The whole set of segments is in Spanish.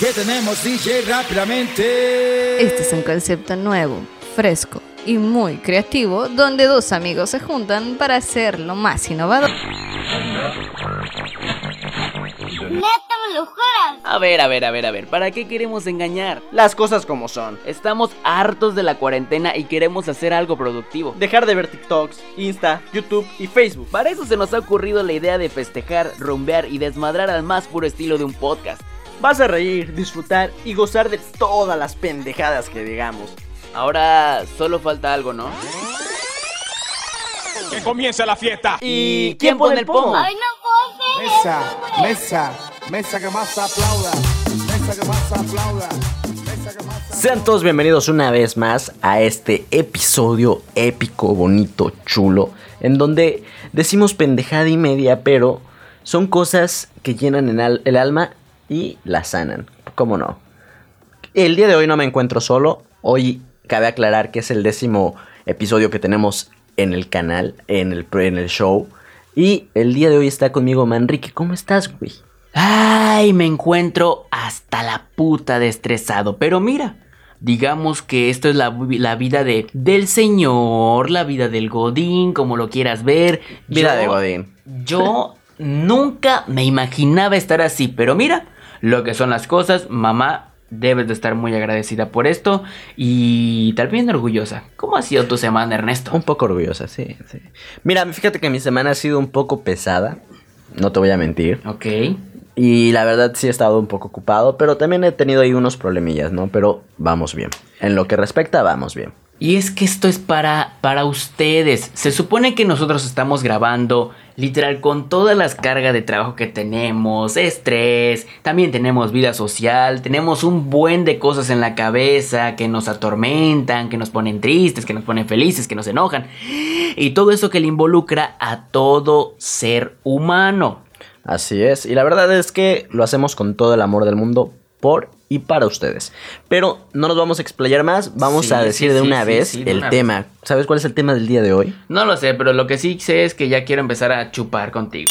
¿Qué tenemos, DJ, rápidamente? Este es un concepto nuevo, fresco y muy creativo, donde dos amigos se juntan para hacer lo más innovador. ¿Neta me lo juras? A ver, a ver, a ver, a ver, ¿para qué queremos engañar? Las cosas como son. Estamos hartos de la cuarentena y queremos hacer algo productivo. Dejar de ver TikToks, Insta, YouTube y Facebook. Para eso se nos ha ocurrido la idea de festejar, rumbear y desmadrar al más puro estilo de un podcast. Vas a reír, disfrutar y gozar de todas las pendejadas que digamos. Ahora solo falta algo, ¿no? ¡Que comience la fiesta! ¿Y quién pone el pomo? Ay, no Mesa, mesa, mesa que más aplauda. Mesa que más aplauda. Sean todos bienvenidos una vez más a este episodio épico, bonito, chulo, en donde decimos pendejada y media, pero son cosas que llenan el alma y la sanan. ¿Cómo no? El día de hoy no me encuentro solo. Hoy cabe aclarar que es el décimo episodio que tenemos en el canal, en el, en el show. Y el día de hoy está conmigo Manrique. ¿Cómo estás, güey? Ay, me encuentro hasta la puta de estresado. Pero mira, digamos que esto es la, vi- la vida de, del señor, la vida del Godín, como lo quieras ver. Vida Yo- de Godín. Yo nunca me imaginaba estar así, pero mira, lo que son las cosas, mamá. Debes de estar muy agradecida por esto y también orgullosa. ¿Cómo ha sido tu semana, Ernesto? Un poco orgullosa, sí, sí. Mira, fíjate que mi semana ha sido un poco pesada. No te voy a mentir. Ok. Y la verdad sí he estado un poco ocupado, pero también he tenido ahí unos problemillas, ¿no? Pero vamos bien. En lo que respecta, vamos bien. Y es que esto es para, para ustedes. Se supone que nosotros estamos grabando literal con todas las cargas de trabajo que tenemos, estrés, también tenemos vida social, tenemos un buen de cosas en la cabeza que nos atormentan, que nos ponen tristes, que nos ponen felices, que nos enojan. Y todo eso que le involucra a todo ser humano. Así es. Y la verdad es que lo hacemos con todo el amor del mundo por y para ustedes. Pero no nos vamos a explayar más. Vamos Sí, a decir sí, de una sí, vez el una tema. ¿Sabes cuál es el tema del día de hoy? No lo sé, pero lo que sí sé es que ya quiero empezar a chupar contigo.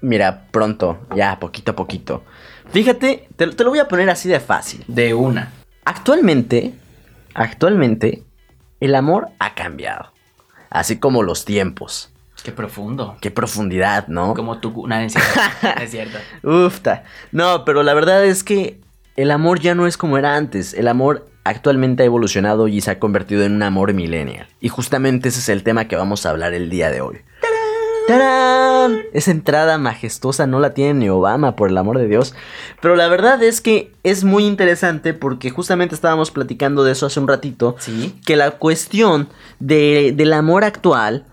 Mira, pronto, ya, poquito a poquito. Fíjate, te, te lo voy a poner así de fácil. De una. Actualmente, actualmente, el amor ha cambiado. Así como los tiempos. Qué profundo. Qué profundidad, ¿no? Como tú. No, es cierto. es cierto. Ufta. No, pero la verdad es que el amor ya no es como era antes. El amor actualmente ha evolucionado y se ha convertido en un amor millennial. Y justamente ese es el tema que vamos a hablar el día de hoy. ¡Tarán! Esa entrada majestuosa no la tiene ni Obama, por el amor de Dios. Pero la verdad es que es muy interesante porque justamente estábamos platicando de eso hace un ratito. Sí. Que la cuestión de- del amor actual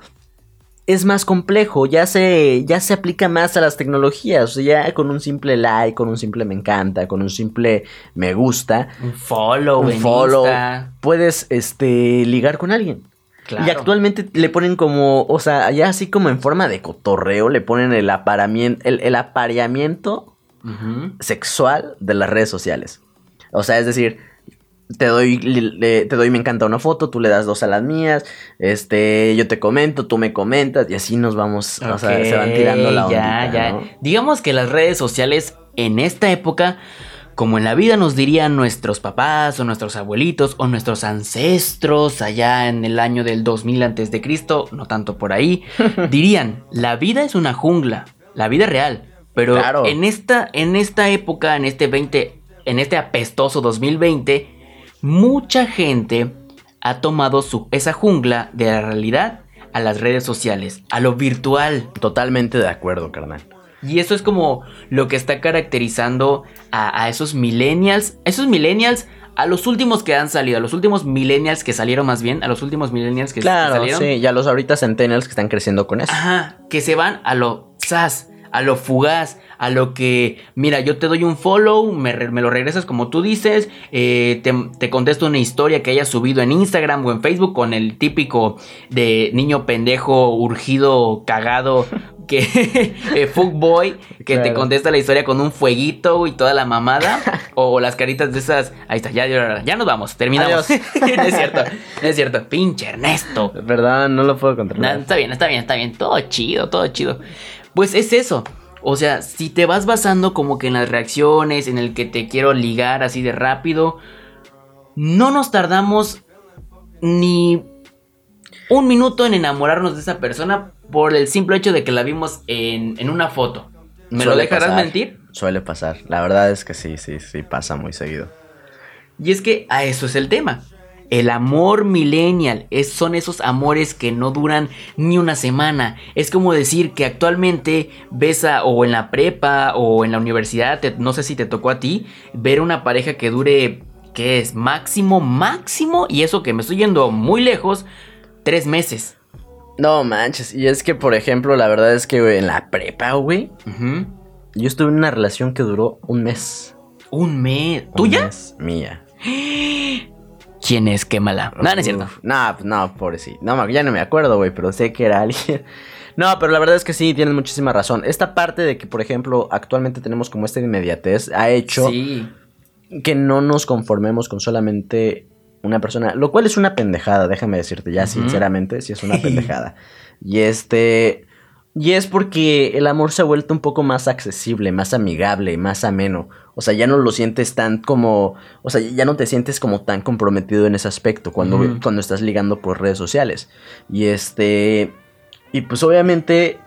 es más complejo, ya se, ya se aplica más a las tecnologías, o sea, ya con un simple like, con un simple me encanta, con un simple me gusta, Un follow, un follow, Insta. puedes este, ligar con alguien. Claro. Y actualmente le ponen como, o sea, ya así como en forma de cotorreo, le ponen el el, el apareamiento sexual de las redes sociales. O sea, es decir, te doy, le- te doy me encanta una foto, tú le das dos a las mías, este, yo te comento, tú me comentas y así nos vamos, o sea, se van tirando la onda. ya, ya. Digamos que las redes sociales en esta época, como en la vida nos dirían nuestros papás o nuestros abuelitos o nuestros ancestros allá en el año del 2000 antes de Cristo, no tanto por ahí, dirían, la vida es una jungla, la vida real, pero Claro. en esta en esta época, en este 20 en este apestoso 2020, mucha gente ha tomado su, esa jungla de la realidad a las redes sociales, a lo virtual. Totalmente de acuerdo, carnal. Y eso es como lo que está caracterizando a, a esos millennials, esos millennials, a los últimos que han salido, a los últimos millennials que salieron más bien, a los últimos millennials que, que Claro, salieron. sí, ya los ahorita centennials que están creciendo con eso. Ajá, que se van a lo sas, a lo fugaz, a lo que, mira, yo te doy un follow, me, me lo regresas como tú dices, eh, te, te contesto una historia que hayas subido en Instagram o en Facebook con el típico de niño pendejo, urgido, cagado, que eh, fuckboy, que te contesta la historia con un fueguito y toda la mamada, o las caritas de esas, ahí está, ya, ya, ya nos vamos, terminamos. no es cierto, no es cierto, pinche Ernesto. ¿Verdad? No lo puedo controlar. está bien, está bien, está bien. Todo chido, todo chido. Pues es eso. O sea, si te vas basando como que en las reacciones, en el que te quiero ligar así de rápido, no nos tardamos ni un minuto en enamorarnos de esa persona por el simple hecho de que la vimos en, en una foto. ¿Me lo dejarás pasar, mentir? Suele pasar. La verdad es que sí, sí, sí, pasa muy seguido. Y es que a eso es el tema. El amor millennial es, son esos amores que no duran ni una semana. Es como decir que actualmente ves a, o en la prepa o en la universidad, te- no sé si te tocó a ti, ver una pareja que dure, ¿qué es? Máximo, máximo, y eso que me estoy yendo muy lejos, tres meses. No manches, y es que, por ejemplo, la verdad es que en la prepa, güey, yo estuve en una relación que duró un mes. Un mes. Un ¿Tuya? mes, mía. ¿Quién es? Quémala. No, no es cierto. No, no, pobrecito. No, ya no me acuerdo, güey, pero sé que era alguien. No, pero la verdad es que sí, tienes muchísima razón. Esta parte de que, por ejemplo, actualmente tenemos como esta inmediatez ha hecho Sí. que no nos conformemos con solamente una persona, lo cual es una pendejada, déjame decirte ya sinceramente, sí es una pendejada. y este y es porque el amor se ha vuelto un poco más accesible, más amigable, más ameno. O sea, ya no lo sientes tan como, o sea, ya no te sientes como tan comprometido en ese aspecto cuando cuando estás ligando por redes sociales. Y este y pues obviamente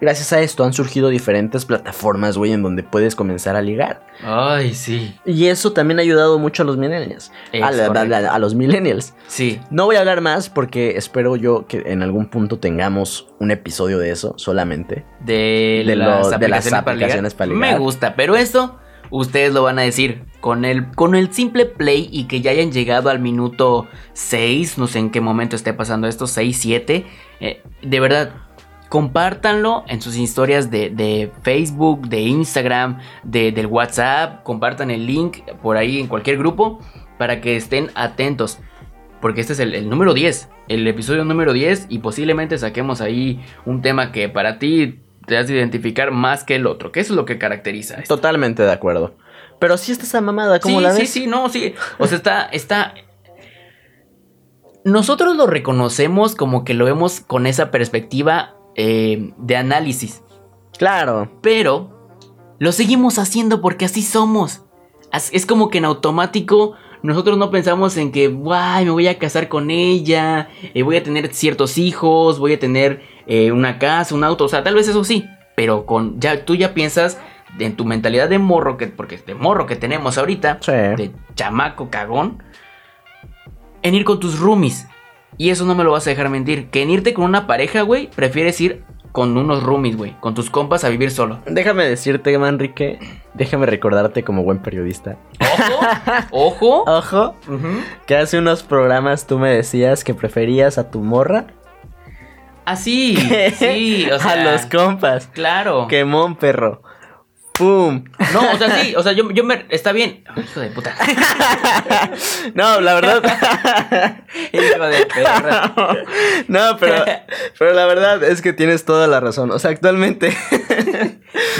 gracias a esto han surgido diferentes plataformas, güey, en donde puedes comenzar a ligar. Ay, sí. Y eso también ha ayudado mucho a los millennials. A, la- correcto. a- a los millennials. Sí. No voy a hablar más porque espero yo que en algún punto tengamos un episodio de eso solamente. de, De las, lo- de las aplicaciones, para, aplicaciones ligar. para ligar. Me gusta, pero esto ustedes lo van a decir con el con el simple play y que ya hayan llegado al minuto 6, no sé en qué momento esté pasando esto, 6, 7, eh, de verdad compártanlo en sus historias de, de Facebook, de Instagram, de, del WhatsApp, compartan el link por ahí en cualquier grupo para que estén atentos. Porque este es el, el número 10, el episodio número 10 y posiblemente saquemos ahí un tema que para ti te has de identificar más que el otro, que eso es lo que caracteriza. esto. Totalmente de acuerdo. Pero sí está esa mamada, ¿cómo sí, la sí, ves? sí, no, sí. O sea, está, está. Nosotros lo reconocemos como que lo vemos con esa perspectiva eh, de análisis. Claro. Pero lo seguimos haciendo porque así somos. Es como que en automático nosotros no pensamos en que, guay, me voy a casar con ella, eh, voy a tener ciertos hijos, voy a tener eh, una casa, un auto, o sea, tal vez eso sí, pero con ya tú ya piensas en tu mentalidad de morro que porque de morro que tenemos ahorita, Sí. de chamaco cagón, en ir con tus roomies. Y eso no me lo vas a dejar mentir, que en irte con una pareja, güey, prefieres ir con unos roomies, güey, con tus compas a vivir solo. Déjame decirte, Manrique, déjame recordarte como buen periodista. Ojo, ojo. Ojo, que hace unos programas tú me decías que preferías a tu morra Así, sí, o sea, a los compas. claro. Quemón, perro. ¡Pum! No, o sea, sí, o sea, yo, yo me, está bien. Hijo de puta. No, la verdad. Hijo de perra. No, pero, pero la verdad es que tienes toda la razón. O sea, actualmente.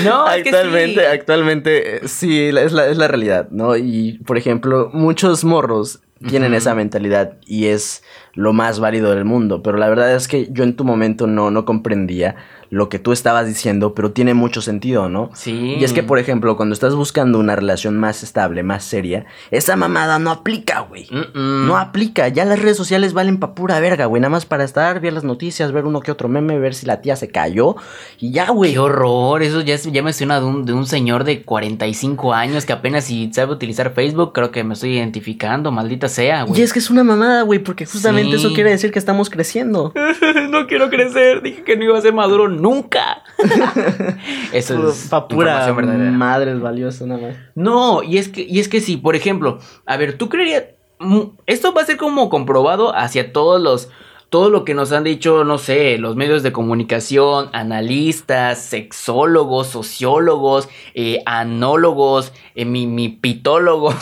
No, es que actualmente, sí. actualmente, eh, sí, es la, es la realidad, ¿no? Y, por ejemplo, muchos morros tienen esa mentalidad y es lo más válido del mundo. Pero la verdad es que yo en tu momento no, no comprendía lo que tú estabas diciendo, pero tiene mucho sentido, ¿no? Sí. Y es que, por ejemplo, cuando estás buscando una relación más estable, más seria, esa mamada no aplica, güey. No aplica, ya las redes sociales valen pa' pura verga, güey. Nada más para estar, ver las noticias, ver uno que otro meme, ver si la tía se cayó. Y ya, güey. Qué horror, eso ya, es- ya me suena de un, de un señor de 45 años que apenas si sabe utilizar Facebook, creo que me estoy identificando, maldita sea, güey. Y es que es una mamada, güey, porque justamente Sí. Eso quiere decir que estamos creciendo. no quiero crecer, dije que no iba a ser maduro nunca. eso es pa' pura madre es valioso nada más. No, y es que, y es que sí, por ejemplo, a ver, tú creerías. mm, Esto va a ser como comprobado hacia todos los. Todo lo que nos han dicho, no sé, los medios de comunicación, analistas, sexólogos, sociólogos, eh, anólogos, eh, mi, mi pitólogo,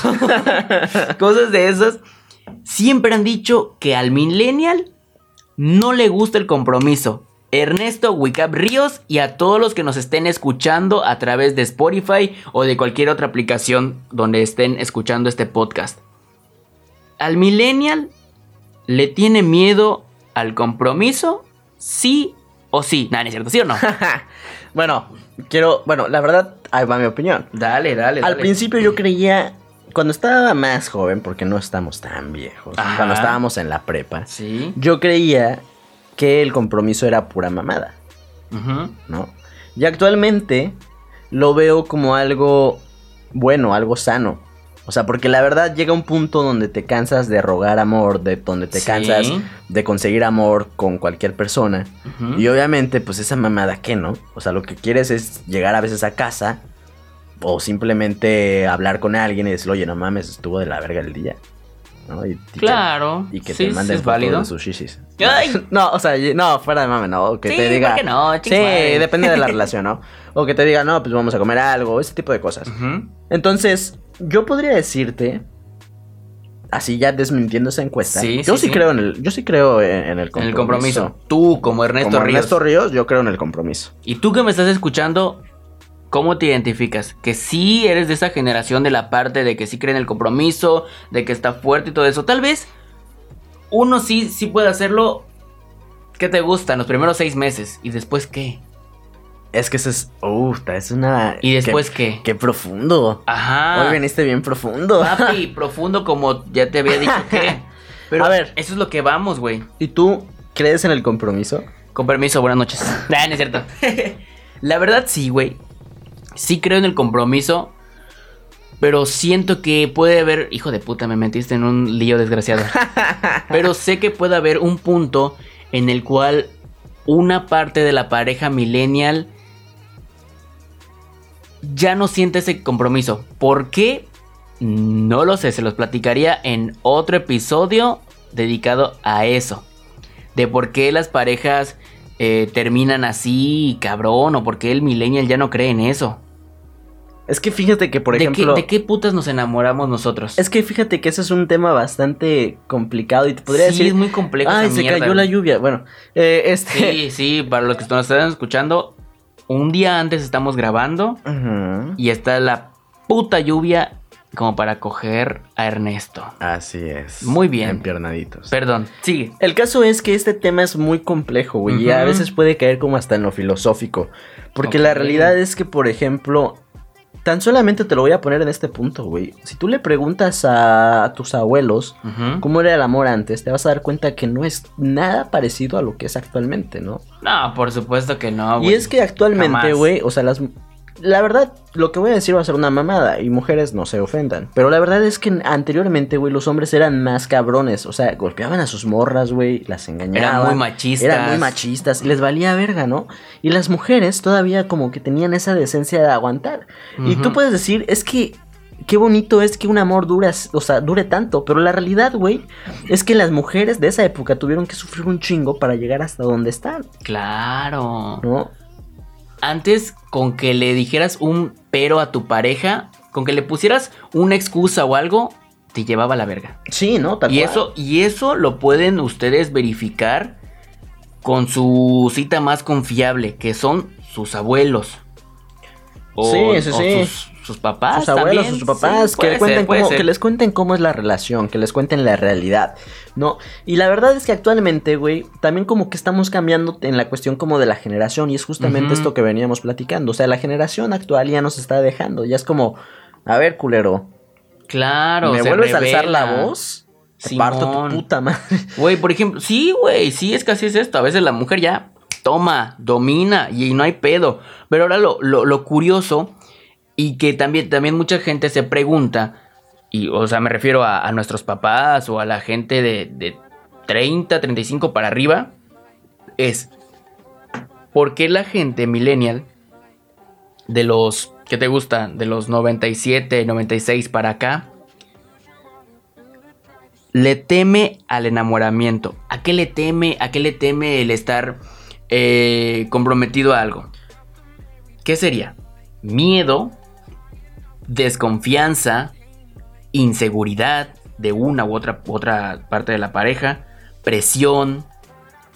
cosas de esas. Siempre han dicho que al millennial no le gusta el compromiso. Ernesto Wicap Ríos y a todos los que nos estén escuchando a través de Spotify o de cualquier otra aplicación donde estén escuchando este podcast. Al millennial le tiene miedo al compromiso, sí ¿O sí? Nada, no es cierto, ¿sí o no? bueno, quiero. Bueno, la verdad, ahí va mi opinión. dale, dale, Al dale. principio yo creía. Cuando estaba más joven, porque no estamos tan viejos. Ajá. Cuando estábamos en la prepa. Sí. Yo creía que el compromiso era pura mamada, Ujú. ¿no? Y actualmente lo veo como algo bueno, algo sano. O sea, porque la verdad llega un punto donde te cansas de rogar amor, de donde te Sí. cansas de conseguir amor con cualquier persona. Y obviamente, pues esa mamada, ¿qué no? O sea, lo que quieres es llegar a veces a casa o simplemente hablar con alguien y decirle, oye, no mames, estuvo de la verga el día. ¿No? Y, y que- Claro. y que sí, te sí, manden es foto válido. de sus shishis. No, o sea, no, fuera de mame, no. Que Sí, te diga. ¿por qué no? Sí, depende de la relación, ¿no? O que te diga, no, pues vamos a comer algo, ese tipo de cosas. Entonces, yo podría decirte, así ya desmintiendo esa encuesta, Sí, yo sí, sí, sí. creo en el, yo sí creo en, en el En compromiso. el compromiso. Tú, como Ernesto Como Ríos. Ernesto Ríos, yo creo en el compromiso. Y tú que me estás escuchando, ¿cómo te identificas? Que sí eres de esa generación de la parte de que sí cree en el compromiso, de que está fuerte y todo eso. Tal vez uno sí, sí puede hacerlo. ¿Qué te gusta? En los primeros seis meses. ¿Y después qué? Es que eso es, uf, es una... ¿Y después qué, qué? qué profundo. Ajá. Hoy viniste bien profundo. Papi, profundo como ya te había dicho que. Pero A ver. eso es lo que vamos, güey. ¿Y tú crees en el compromiso? Con permiso, buenas noches. Nah, no es cierto. La verdad sí, güey. Sí creo en el compromiso. Pero siento que puede haber... Hijo de puta, me metiste en un lío desgraciado. pero sé que puede haber un punto en el cual una parte de la pareja millennial ya no siente ese compromiso. ¿Por qué? No lo sé, se los platicaría en otro episodio dedicado a eso. De por qué las parejas eh, terminan así, cabrón, o por qué el millennial ya no cree en eso. Es que fíjate que, por ¿De, ejemplo... qué, ¿De qué putas nos enamoramos nosotros? Es que fíjate que ese es un tema bastante complicado y te podría sí, decir... es muy complejo. Ay, esa se mierda, cayó la lluvia. Bueno, eh, este... Sí, sí, para los que nos están escuchando, un día antes estamos grabando y está la puta lluvia como para coger a Ernesto. Así es. Muy bien. Empiernaditos. Perdón, sigue. El caso es que este tema es muy complejo, güey, y a veces puede caer como hasta en lo filosófico. Porque la realidad es que, por ejemplo, tan solamente te lo voy a poner en este punto, güey. Si tú le preguntas a tus abuelos cómo era el amor antes, te vas a dar cuenta que no es nada parecido a lo que es actualmente, ¿no? No, por supuesto que no, y güey. es que actualmente, güey, o sea, las... La verdad, lo que voy a decir va a ser una mamada y mujeres no se ofendan. Pero la verdad es que anteriormente, güey, los hombres eran más cabrones. O sea, golpeaban a sus morras, güey, las engañaban. Eran muy machistas. Eran muy machistas y les valía verga, ¿no? Y las mujeres todavía como que tenían esa decencia de aguantar. Y tú puedes decir, es que qué bonito es que un amor dura, o sea, dure tanto. Pero la realidad, güey, es que las mujeres de esa época tuvieron que sufrir un chingo para llegar hasta donde están, Claro. ¿no? Antes, con que le dijeras un pero a tu pareja, con que le pusieras una excusa o algo, te llevaba a la verga. Sí, ¿no? Tal Y cual. eso, y eso lo pueden ustedes verificar con su cita más confiable, que son sus abuelos. O, Sí, sí, o sí. Sus, sus papás. sus abuelos, también. sus papás, Sí, que, puede le cuenten ser, puede cómo, ser. que les cuenten cómo es la relación, que les cuenten la realidad, ¿no? Y la verdad es que actualmente, güey, también como que estamos cambiando en la cuestión como de la generación y es justamente esto que veníamos platicando, o sea, la generación actual ya nos está dejando, ya es como, a ver, culero, Claro. ¿me se vuelves a alzar la voz? Te parto tu Simón. puta madre. Güey, por ejemplo, sí, güey, sí, es que así es esto. A veces la mujer ya toma, domina y no hay pedo. Pero ahora lo, lo, lo curioso y que también, también mucha gente se pregunta, y o sea, me refiero a, nuestros papás o a la gente de, de 30, 35 para arriba, es, ¿por qué la gente millennial de los, ¿qué te gusta? De los 97, 96 para acá, le teme al enamoramiento. ¿A qué le teme? ¿A qué le teme el estar eh, comprometido a algo? ¿Qué sería? Miedo, desconfianza, inseguridad de una u otra, otra parte de la pareja, presión,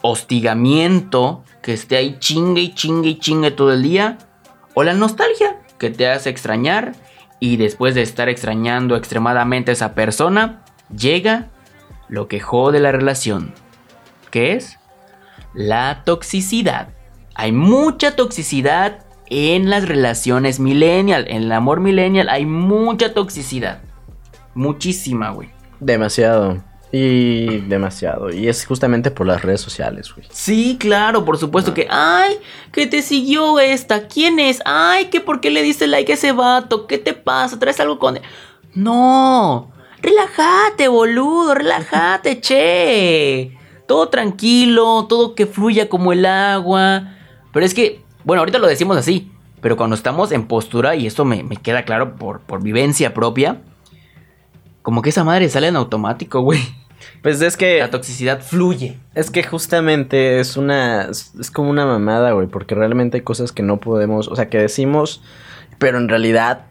hostigamiento, que esté ahí chingue y chingue y chingue todo el día, o la nostalgia, que te hace extrañar y después de estar extrañando extremadamente a esa persona, llega lo que jode la relación, que es la toxicidad. hay mucha toxicidad en las relaciones millennial. En el amor millennial hay mucha toxicidad. Muchísima, güey. Demasiado. Y demasiado. Y es justamente por las redes sociales, güey. Sí, claro, por supuesto que. ¡Ay! Que te siguió esta. ¿Quién es? ¡Ay! Que por qué le diste like a ese vato. ¿Qué te pasa? ¿Traes algo con él? No. Relájate, boludo. Relájate, che. Todo tranquilo. Todo que fluya como el agua. Pero es que, bueno, ahorita lo decimos así. Pero cuando estamos en postura, y esto me, me queda claro por, por vivencia propia, como que esa madre sale en automático, güey. Pues es que. La toxicidad fluye. Es que justamente es una. Es como una mamada, güey. Porque realmente hay cosas que no podemos. O sea, que decimos. Pero en realidad.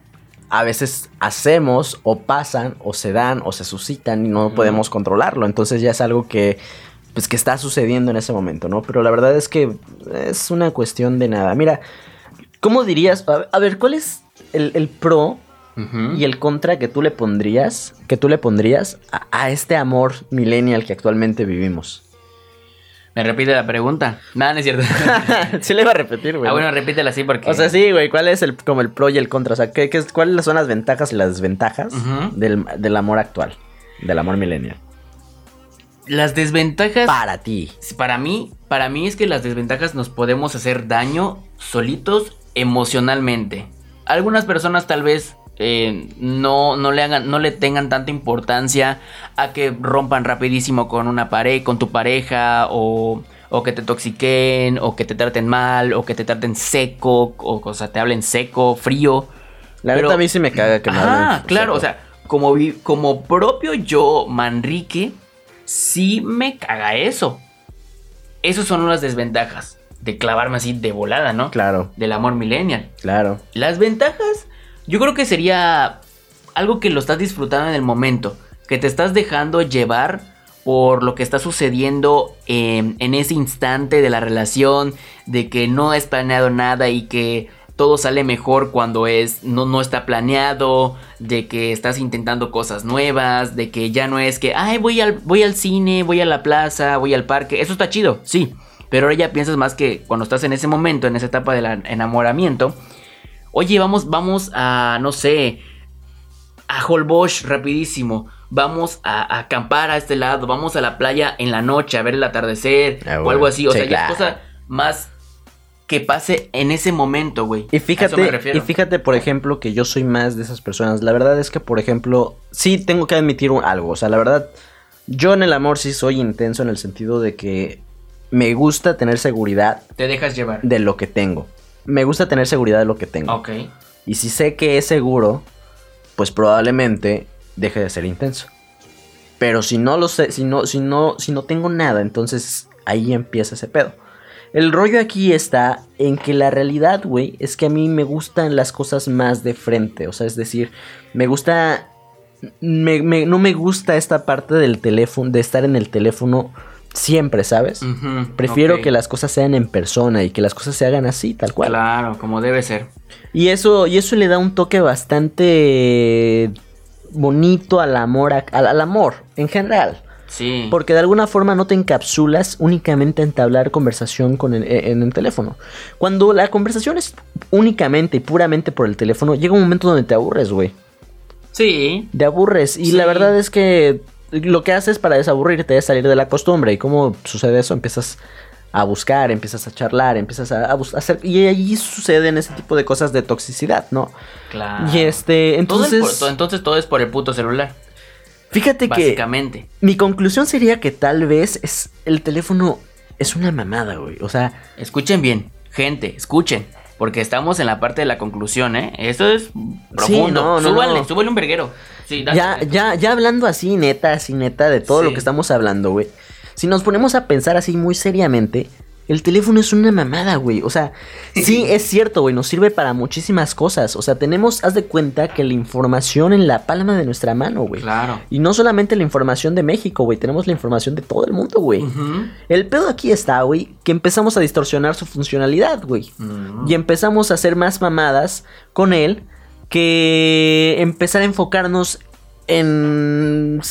A veces hacemos. O pasan. O se dan. O se suscitan. Y no podemos controlarlo. Entonces ya es algo que. Pues que está sucediendo en ese momento, ¿no? Pero la verdad es que. Es una cuestión de nada. Mira. ¿Cómo dirías? A ver, ¿cuál es el, el pro y el contra que tú le pondrías, que tú le pondrías a, a este amor millennial que actualmente vivimos. Me repite la pregunta. Nada, no es cierto. sí le iba a repetir, güey. ah, bueno, repítela así porque. o sea, sí, güey, ¿cuál es el como el pro y el contra? O sea, ¿qué, qué es- ¿cuáles son las ventajas y las desventajas del, del amor actual? Del amor millennial. Las desventajas. Para ti. Para mí, para mí es que las desventajas nos podemos hacer daño solitos emocionalmente. Algunas personas tal vez eh, no, no, le hagan, no le tengan tanta importancia a que rompan rapidísimo con una pareja, con tu pareja, o, o que te toxiquen, o que te traten mal, o que te traten seco, o, o sea, te hablen seco, frío. La neta a mí sí me caga que me Ah, claro, seco. o sea, como, vi- como propio yo, Manrique, sí me caga eso. Esas son las desventajas de clavarme así de volada, ¿no? Claro, Del amor millennial. claro. Las ventajas, yo creo que sería algo que lo estás disfrutando en el momento, que te estás dejando llevar por lo que está sucediendo en, en ese instante de la relación, de que no es planeado nada y que todo sale mejor cuando es no, no está planeado, de que estás intentando cosas nuevas, de que ya no es que, ay, voy al, voy al cine, voy a la plaza, voy al parque, eso está chido, sí, pero ahora ya piensas más que cuando estás en ese momento, en esa etapa del enamoramiento, Oye, vamos, vamos a, no sé, a Holbox rapidísimo. Vamos a, a acampar a este lado. Vamos a la playa en la noche a ver el atardecer. Ah, o algo así. O Sí, sea, ya es claro. cosa más que pase en ese momento, güey. Y fíjate, y fíjate, por ejemplo, que yo soy más de esas personas. La verdad es que, por ejemplo, sí tengo que admitir algo. O sea, la verdad, yo en el amor sí soy intenso en el sentido de que me gusta tener seguridad Te dejas llevar. de lo que tengo. Me gusta tener seguridad de lo que tengo. Ok. Y si sé que es seguro, pues probablemente deje de ser intenso. Pero si no lo sé, si no, si no, si no tengo nada, entonces ahí empieza ese pedo. El rollo aquí está en que la realidad, güey, es que a mí me gustan las cosas más de frente. O sea, es decir, me gusta. me- me- no me gusta esta parte del teléfono, de estar en el teléfono siempre, ¿sabes? Prefiero que las cosas sean en persona y que las cosas se hagan así, tal cual. Claro, como debe ser. Y eso, y eso le da un toque bastante bonito al amor, a- al, al amor en general. Sí. Porque de alguna forma no te encapsulas únicamente a entablar conversación con el- e, en el teléfono. Cuando la conversación es únicamente y puramente por el teléfono, llega un momento donde te aburres, güey. Sí. Te aburres. Y Sí. la verdad es que lo que haces para desaburrirte es salir de la costumbre. ¿Y cómo sucede eso? Empiezas a buscar, empiezas a charlar, empiezas a, a bus- a hacer... Y ahí suceden ese tipo de cosas de toxicidad, ¿no? Claro. Y este, Todo entonces... por- todo- entonces todo es por el puto celular. Fíjate que Básicamente. mi conclusión sería que tal vez es el teléfono es una mamada, güey. O sea, Escuchen bien, gente, escuchen. Porque estamos en la parte de la conclusión, ¿eh? Esto es profundo. no, no, súbale, no. súbale un verguero. Sí, ya, ya, ya hablando así, neta, así, neta, de todo Sí. lo que estamos hablando, güey. Si nos ponemos a pensar así muy seriamente, el teléfono es una mamada, güey. O sea, sí es cierto, güey, nos sirve para muchísimas cosas. O sea, tenemos, haz de cuenta que la información en la palma de nuestra mano, güey. Claro. Y no solamente la información de México, güey, tenemos la información de todo el mundo, güey. El pedo aquí está, güey, que empezamos a distorsionar su funcionalidad, güey. Mm. Y empezamos a hacer más mamadas con él que empezar a enfocarnos en,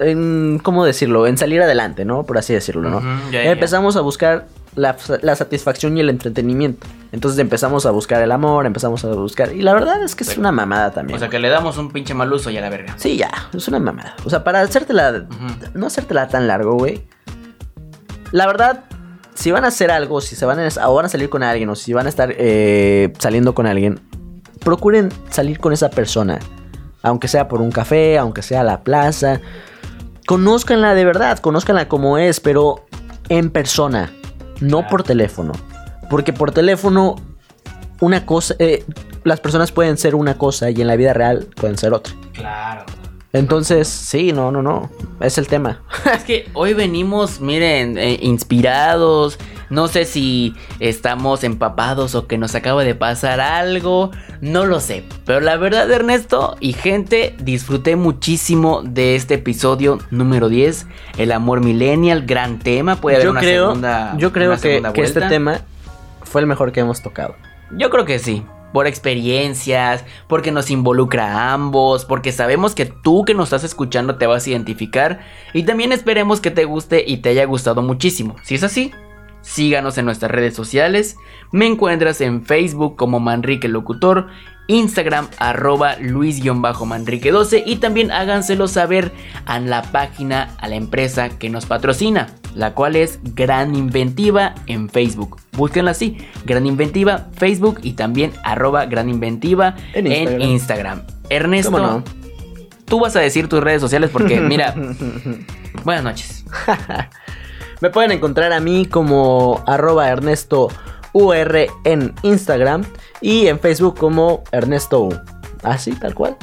en ¿cómo decirlo? En salir adelante, ¿no? Por así decirlo, ¿no? Empezamos a buscar la, la satisfacción y el entretenimiento. Entonces empezamos a buscar el amor, empezamos a buscar... Y la verdad es que es una mamada también. O sea, que le damos un pinche mal uso y a la verga. Sí, ya, es una mamada. O sea, para hacértela, no hacértela tan largo, güey. La verdad, si van a hacer algo, si se van a, o van a salir con alguien, o si van a estar eh, saliendo con alguien, procuren salir con esa persona. Aunque sea por un café, aunque sea a la plaza. Conózcanla de verdad, conózcanla como es, pero en persona, no por teléfono. Porque por teléfono, una cosa, eh, las personas pueden ser una cosa y en la vida real pueden ser otra. Claro. Entonces, sí, no, no, no. Es el tema. Es que hoy venimos, miren, eh, inspirados. No sé si estamos empapados o que nos acaba de pasar algo. No lo sé. Pero la verdad, Ernesto y gente, disfruté muchísimo de este episodio número 10. El amor millennial, gran tema. Puede haber yo una creo, segunda. yo creo que, que este tema fue el mejor que hemos tocado. Yo creo que sí. Por experiencias, porque nos involucra a ambos, porque sabemos que tú que nos estás escuchando te vas a identificar y también esperemos que te guste y te haya gustado muchísimo. Si es así, síganos en nuestras redes sociales. Me encuentras en Facebook como Manrique Locutor, Instagram arroba Luis-Manrique12 y también háganselo saber a la página, a la empresa que nos patrocina, la cual es Gran Inventiva en Facebook. Búsquenla así, Gran Inventiva, Facebook y también arroba Gran Inventiva En en Instagram. Ernesto, ¿Cómo no? tú vas a decir tus redes sociales porque mira, buenas noches. Me pueden encontrar a mí como arroba Ernesto UR en Instagram y en Facebook como Ernesto U. Así, tal cual.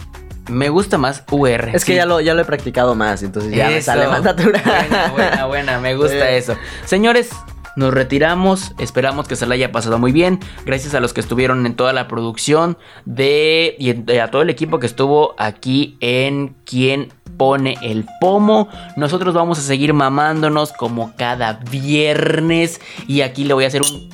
Me gusta más UR. Es que sí. ya lo, ya lo he practicado más, entonces ya me sale más natural. Buena, buena, buena, me gusta Eh. eso. Señores, nos retiramos. Esperamos que se la haya pasado muy bien. Gracias a los que estuvieron en toda la producción de y en- a todo el equipo que estuvo aquí en Quien pone el pomo. Nosotros vamos a seguir mamándonos como cada viernes y aquí le voy a hacer un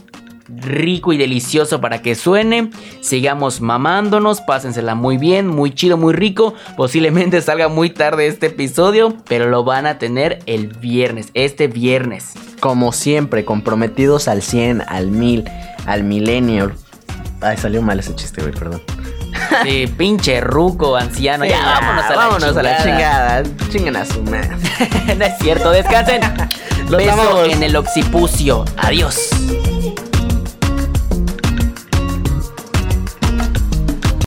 rico y delicioso para que suene. Sigamos mamándonos, pásensela muy bien, muy chido, muy rico. Posiblemente salga muy tarde este episodio, pero lo van a tener el viernes, este viernes. Como siempre, comprometidos al 100, al 1000, al millennial. Ay, salió mal ese chiste, güey, perdón. Sí, pinche ruco, anciano. ya, vámonos a la vámonos a la chingada. chingada. Chinguen a su madre. no es cierto, descansen. Los Beso amamos. en el occipucio. Adiós.